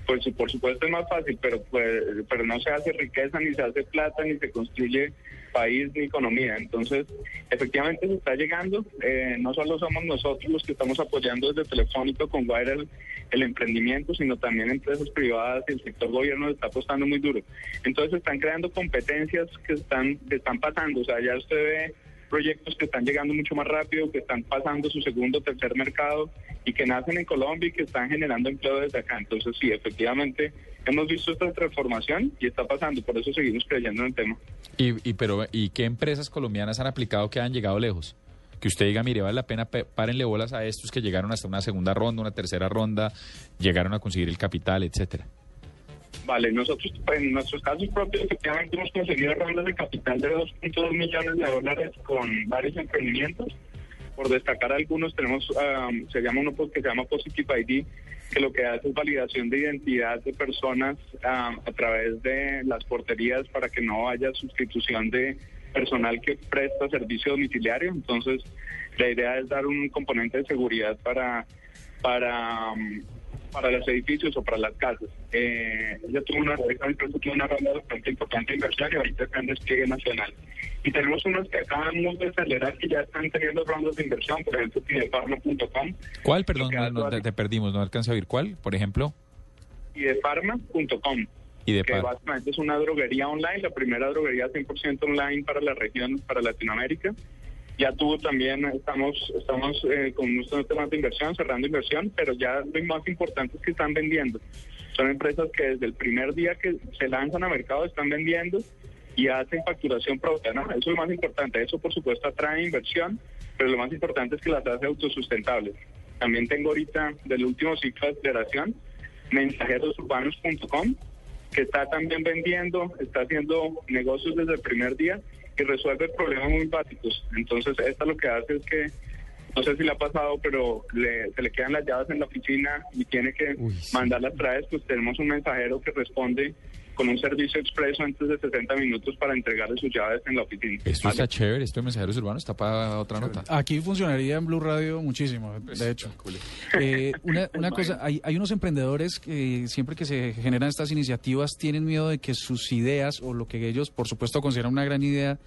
pues por supuesto es más fácil, pero pues, pero no se hace riqueza, ni se hace plata, ni se construye país ni economía. Entonces, efectivamente se está llegando. Eh, no solo somos nosotros los que estamos apoyando desde Telefónico con Wire el, el, emprendimiento, sino también empresas privadas y el sector gobierno está apostando muy duro. Entonces, están creando competencias que están, que están pasando. O sea, ya usted ve proyectos que están llegando mucho más rápido, que están pasando su segundo o tercer mercado y que nacen en Colombia y que están generando empleo desde acá. Entonces, sí, efectivamente, hemos visto esta transformación y está pasando, por eso seguimos creyendo en el tema. ¿Y, y, pero, ¿y qué empresas colombianas han aplicado que han llegado lejos? Que usted diga, mire, vale la pena, párenle bolas a estos que llegaron hasta una segunda ronda, una tercera ronda, llegaron a conseguir el capital, etcétera. Vale, nosotros en nuestros casos propios efectivamente hemos conseguido rondas de capital de 2.2 millones de dólares con varios emprendimientos. Por destacar algunos, tenemos, um, se llama uno que se llama Positive ID, que lo que hace es validación de identidad de personas um, a través de las porterías para que no haya sustitución de personal que presta servicio domiciliario. Entonces, la idea es dar un componente de seguridad para, para para los edificios o para las casas. Eh, ella tuvo una, tuvo una ronda bastante importante inversión y ahorita está en despliegue nacional. Y tenemos unos que acabamos de acelerar que ya están teniendo rondas de inversión, por ejemplo, pidefarma.com. ¿Cuál? Perdón, no, no, te, te, perdimos, no alcanzo a oír. ¿Cuál, por ejemplo? Pidefarma.com. Y de que básicamente es una droguería online, la primera droguería 100% online para la región, para Latinoamérica. Ya tuvo también, estamos estamos eh, con unos temas de inversión, cerrando inversión, pero ya lo más importante es que están vendiendo. Son empresas que desde el primer día que se lanzan a mercado están vendiendo y hacen facturación propia. ¿no? Eso es lo más importante. Eso, por supuesto, atrae inversión, pero lo más importante es que las hace autosustentables. También tengo ahorita, del último ciclo de aceleración, mensajerosurbanos.com, que está también vendiendo, está haciendo negocios desde el primer día y resuelve problemas muy básicos. Entonces, esta lo que hace es que, no sé si le ha pasado, pero le- se le quedan las llaves en la oficina y tiene que mandarlas traes, pues tenemos un mensajero que responde con un servicio expreso antes de 60 minutos para entregarle sus llaves en la oficina. Esto ¿vale? está chévere, esto de mensajeros urbanos está para otra nota. Aquí funcionaría en Blue Radio muchísimo, de hecho. Eh, una una cosa, hay, hay unos emprendedores que siempre que se generan estas iniciativas tienen miedo de que sus ideas o lo que ellos, por supuesto, consideran una gran idea,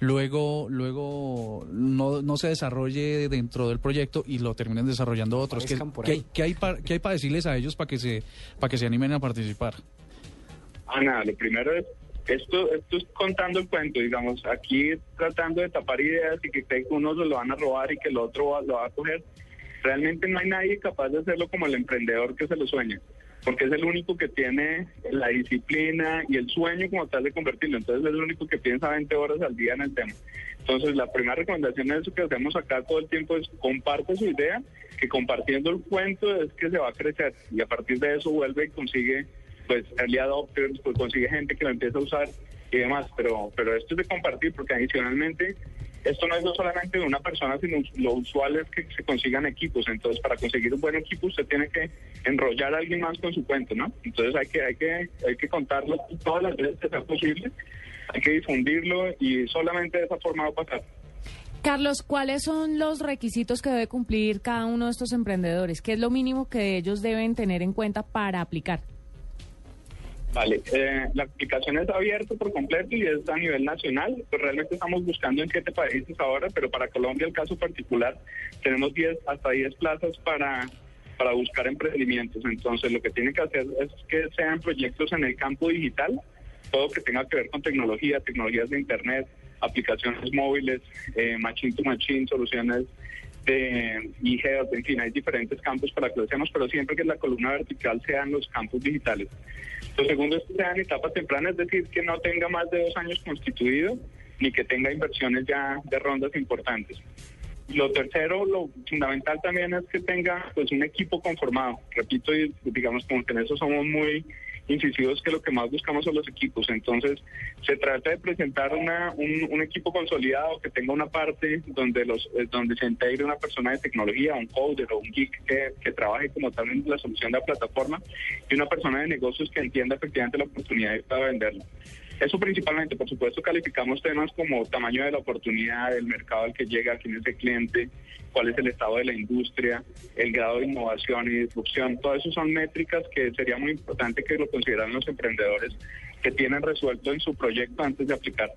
luego luego no, no se desarrolle dentro del proyecto y lo terminen desarrollando otros. ¿Qué, Aparezcan por qué- ahí. qué hay para qué hay para decirles a ellos para que se para que se animen a participar? Ana, lo primero es, esto, esto es contando el cuento, digamos, aquí tratando de tapar ideas y que que uno se lo van a robar y que el otro va- lo va a coger. Realmente no hay nadie capaz de hacerlo como el emprendedor que se lo sueña, porque es el único que tiene la disciplina y el sueño como tal de convertirlo. Entonces es el único que piensa 20 horas al día en el tema. Entonces la primera recomendación es eso que hacemos acá todo el tiempo es comparte su idea, que compartiendo el cuento es que se va a crecer y a partir de eso vuelve y consigue pues early adopters, pues consigue gente que lo empieza a usar y demás, pero pero esto es de compartir porque adicionalmente esto no es solamente de una persona, sino lo usual es que se consigan equipos. Entonces, para conseguir un buen equipo, usted tiene que enrollar a alguien más con su cuento, ¿no? Entonces, hay que hay que hay que contarlo todas las veces que sea posible, hay que difundirlo y solamente de esa forma va a pasar. Carlos, ¿cuáles son los requisitos que debe cumplir cada uno de estos emprendedores? ¿Qué es lo mínimo que ellos deben tener en cuenta para aplicar? Vale, eh, la aplicación es abierta por completo y es a nivel nacional. Pues realmente estamos buscando en siete países ahora, pero para Colombia, el caso particular, tenemos 10 hasta 10 plazas para, para buscar emprendimientos. Entonces, lo que tiene que hacer es que sean proyectos en el campo digital, todo que tenga que ver con tecnología, tecnologías de Internet, aplicaciones móviles, eh, machine to machine, soluciones de e-health, en fin, hay diferentes campos para que lo hacemos, pero siempre que la columna vertical sean los campos digitales. Lo segundo es que sea en etapas tempranas, es decir, que no tenga más de dos años constituido, ni que tenga inversiones ya de rondas importantes. Lo tercero, lo fundamental también es que tenga pues un equipo conformado. Repito, digamos como que en eso somos muy incisivos que lo que más buscamos son los equipos. Entonces, se trata de presentar una, un, un equipo consolidado que tenga una parte donde los eh, donde se integre una persona de tecnología, un coder o un geek que, trabaje como tal en la solución de la plataforma y una persona de negocios que entienda efectivamente la oportunidad pueda venderla. Eso principalmente, por supuesto, calificamos temas como tamaño de la oportunidad, el mercado al que llega, quién es el cliente, cuál es el estado de la industria, el grado de innovación y disrupción. Todo eso son métricas que sería muy importante que lo consideraran los emprendedores que tienen resuelto en su proyecto antes de aplicar.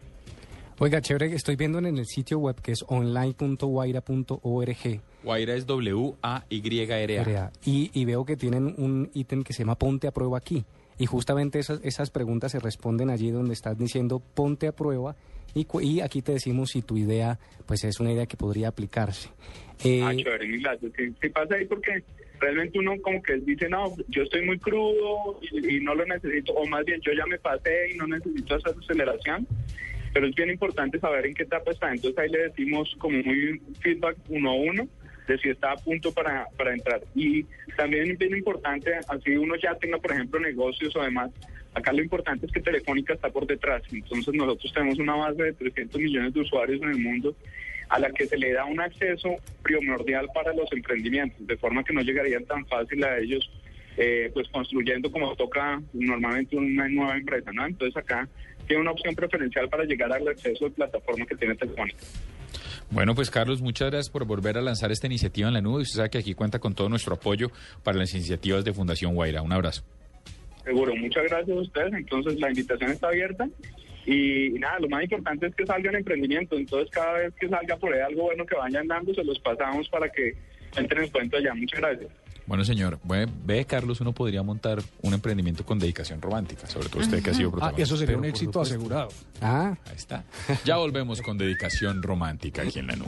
Oiga, chévere, estoy viendo en el sitio web que es online.guaira.org. Guaira es W-A-Y-R-A. Y veo que tienen un ítem que se llama Ponte a prueba aquí. Y justamente esas, esas preguntas se responden allí donde estás diciendo ponte a prueba y, y aquí te decimos si tu idea pues es una idea que podría aplicarse. Eh, Ah, chévere, sí pasa ahí porque realmente uno como que dice, no, yo estoy muy crudo y, y no lo necesito, o más bien yo ya me pasé y no necesito esa aceleración. Pero es bien importante saber en qué etapa está. Entonces ahí le decimos como muy feedback uno a uno si está a punto para, para entrar. Y también bien importante, así uno ya tenga, por ejemplo, negocios o demás, acá lo importante es que Telefónica está por detrás. Entonces nosotros tenemos una base de 300 millones de usuarios en el mundo a la que se le da un acceso primordial para los emprendimientos, de forma que no llegarían tan fácil a ellos, eh, pues construyendo como toca normalmente una nueva empresa, ¿no? Entonces acá tiene una opción preferencial para llegar al acceso de plataforma que tiene Telefónica. Bueno, pues Carlos, muchas gracias por volver a lanzar esta iniciativa en la nube. Usted sabe que aquí cuenta con todo nuestro apoyo para las iniciativas de Fundación Guaira. Un abrazo. Seguro, muchas gracias a ustedes. Entonces la invitación está abierta. Y, nada, lo más importante es que salgan emprendimientos. Entonces cada vez que salga por ahí algo bueno que vayan dando, se los pasamos para que entren en cuenta ya. Muchas gracias. Bueno, señor, ve, ve, Carlos, uno podría montar un emprendimiento con dedicación romántica, sobre todo usted que ha sido Ah, protagonista. eso sería un éxito asegurado. Ah, Ahí está. Ya volvemos con dedicación romántica aquí en la nube.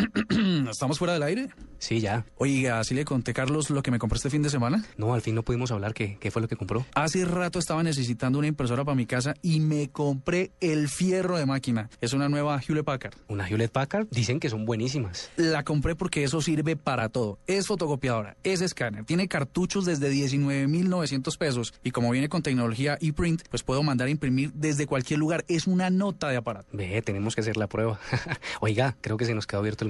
¿Estamos fuera del aire? Sí, ya. Oiga, ¿sí le conté, Carlos, lo que me compré este fin de semana? No, al fin no pudimos hablar. ¿Qué, qué fue lo que compró? Hace rato estaba necesitando una impresora para mi casa y me compré el fierro de máquina. Es una nueva Hewlett Packard. Una Hewlett Packard. Dicen que son buenísimas. La compré porque eso sirve para todo. Es fotocopiadora, es escáner, tiene cartuchos desde 19,900 pesos y como viene con tecnología ePrint, pues puedo mandar a imprimir desde cualquier lugar. Es una nota de aparato. Ve, tenemos que hacer la prueba. Oiga, creo que se nos quedó abierto el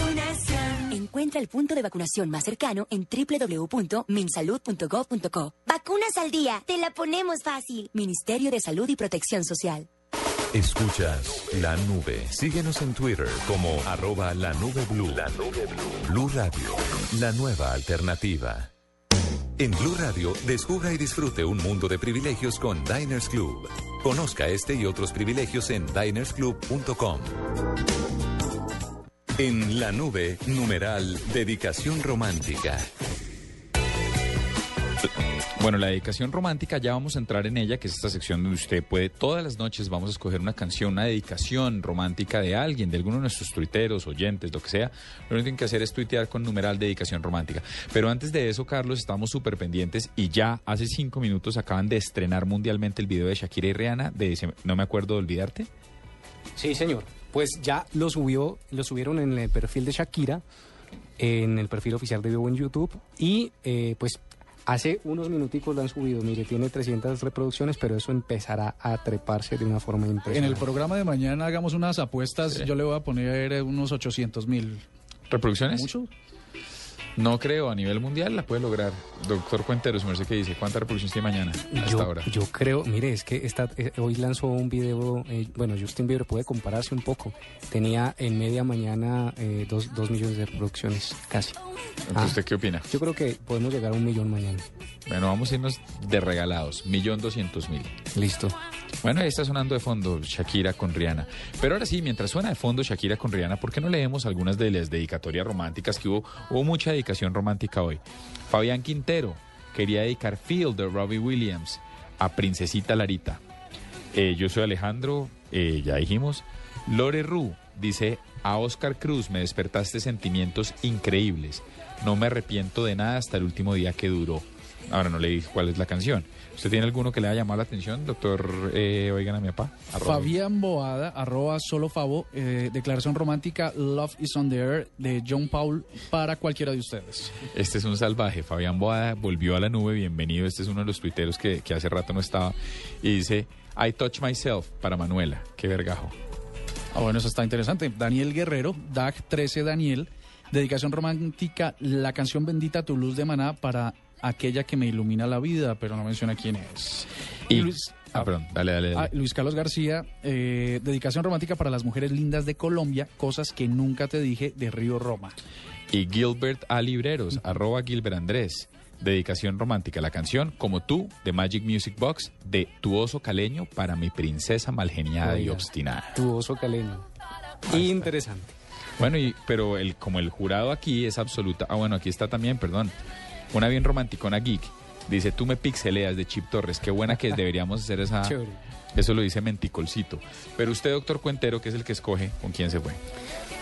Encuentra el punto de vacunación más cercano en www.minsalud.gov.co. Vacunas al día, te la ponemos fácil. Ministerio de Salud y Protección Social. Escuchas la nube. Síguenos en Twitter como arroba la nube blue. La nube blue. Blue Radio, la nueva alternativa. En Blue Radio, descubra y disfrute un mundo de privilegios con Diners Club. Conozca este y otros privilegios en dinersclub.com. En la nube, numeral, dedicación romántica. Bueno, la dedicación romántica, ya vamos a entrar en ella, que es esta sección donde usted puede, todas las noches vamos a escoger una canción, una dedicación romántica de alguien, de alguno de nuestros tuiteros, oyentes, lo que sea. Lo único que tienen que hacer es tuitear con numeral dedicación romántica. Pero antes de eso, Carlos, estamos súper pendientes y ya hace cinco minutos acaban de estrenar mundialmente el video de Shakira y Rihanna de ese- No me acuerdo de olvidarte. Sí, señor. Pues ya lo subió, lo subieron en el perfil de Shakira, en el perfil oficial de Vivo en YouTube y eh, pues hace unos minuticos lo han subido. Mire, tiene 300 reproducciones, pero eso empezará a treparse de una forma En impresionante. el programa de mañana hagamos unas apuestas. Yo le voy a poner unos 800 mil. ¿Reproducciones? ¿Mucho? No creo, a nivel mundial la puede lograr. Doctor Cuenteros, me sé qué dice. ¿Cuántas reproducciones tiene mañana hasta yo, ahora? yo creo, mire, es que esta, eh, hoy lanzó un video, eh, bueno, Justin Bieber puede compararse un poco. Tenía en media mañana eh, dos, dos millones de reproducciones, casi. Ah, ¿Usted qué opina? Yo creo que podemos llegar a un millón mañana. Bueno, vamos a irnos de regalados. Millón doscientos mil. Listo. Bueno, ahí está sonando de fondo Shakira con Rihanna. Pero ahora sí, mientras suena de fondo Shakira con Rihanna, ¿por qué no leemos algunas de las dedicatorias románticas que hubo? Hubo mucha dedicación romántica hoy. Fabián Quintero quería dedicar Feel de Robbie Williams a Princesita Larita. Eh, yo soy Alejandro, eh, ya dijimos. Lore Ru dice a Oscar Cruz, me despertaste sentimientos increíbles. No me arrepiento de nada hasta el último día que duró. Ahora no le dije cuál es la canción. ¿Usted tiene alguno que le haya llamado la atención, doctor? Eh, oigan a mi papá. Arroba. Fabián Boada, arroba solo Favo, eh, declaración romántica Love is on the Air de John Paul para cualquiera de ustedes. Este es un salvaje. Fabián Boada volvió a la nube. Bienvenido. Este es uno de los tuiteros que, que hace rato no estaba. Y dice, I touch myself para Manuela. Qué vergajo. Ah, bueno, eso está interesante. Daniel Guerrero, DAG 13 Daniel, dedicación romántica, la canción Bendita tu luz de maná para aquella que me ilumina la vida, pero no menciona quién es. Y, ah, perdón, dale, dale, dale. Ah, Luis Carlos García, eh, dedicación romántica para las mujeres lindas de Colombia, cosas que nunca te dije de Río Roma. Y Gilbert A. Libreros, arroba Gilbert Andrés. Dedicación romántica, la canción Como tú, de Magic Music Box, de Tu oso caleño para mi princesa malgeniada y obstinada. Tu oso caleño. Interesante. Bueno, y, pero el, como el jurado aquí es absoluta. Ah, bueno, aquí está también, perdón. Una bien romanticona geek. Dice, tú me pixeleas de Chip Torres. Qué buena que es, deberíamos hacer esa. Chévere. Eso lo dice Menticolcito. Pero usted, doctor Cuentero, que es el que escoge, ¿con quién se fue?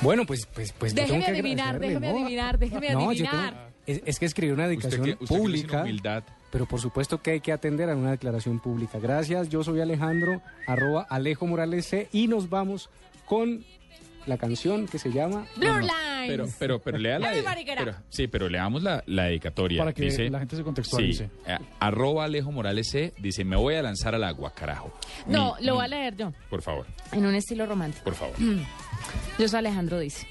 Bueno, pues, pues, pues Déjeme tengo que adivinar, déjeme ¿no? adivinar, déjeme No, adivinar. tengo- es, es que escribí una Usted dedicación usted que pública, humildad. pero por supuesto que hay que atender a una declaración pública. Gracias, yo soy Alejandro, arroba Alejo Morales C, y nos vamos con la canción que se llama... Blur Pero, pero, pero lea la. Pero- sí, pero leamos la, la dedicatoria. Para que Dice- la gente se contextualice. Sí, eh, arroba Alejo Morales C. Dice: Me voy a lanzar al agua, carajo. No, Mi- lo mi- voy a leer yo, Por favor, en un estilo romántico. por favor. Yo soy Alejandro dice,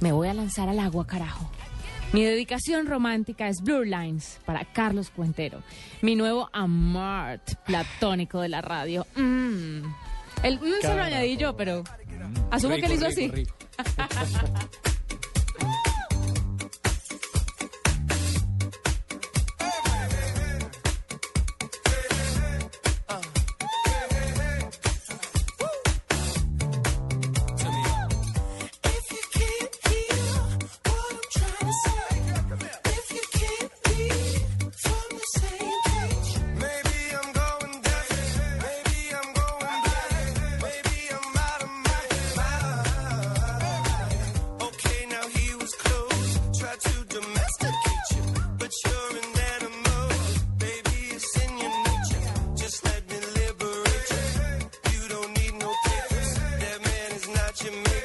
me voy a lanzar al agua, carajo. Mi dedicación romántica es Blue Lines para Carlos Cuentero, mi nuevo amart platónico de la radio. Mm. El mm se lo añadí yo, pero asumo Rico, que él hizo rico, así. rico. is not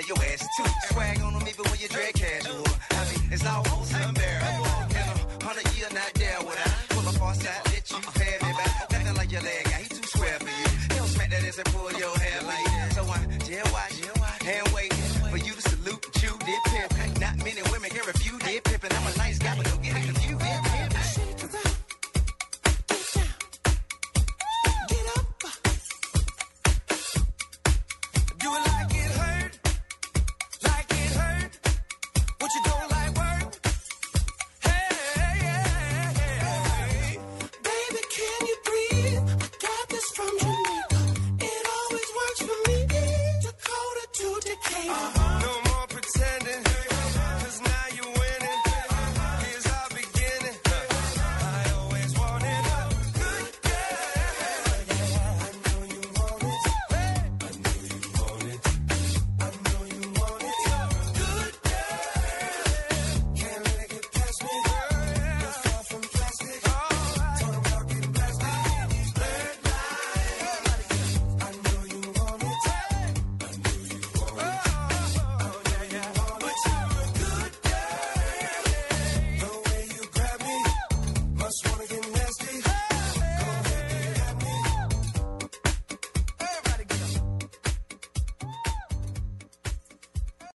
tell your ass to.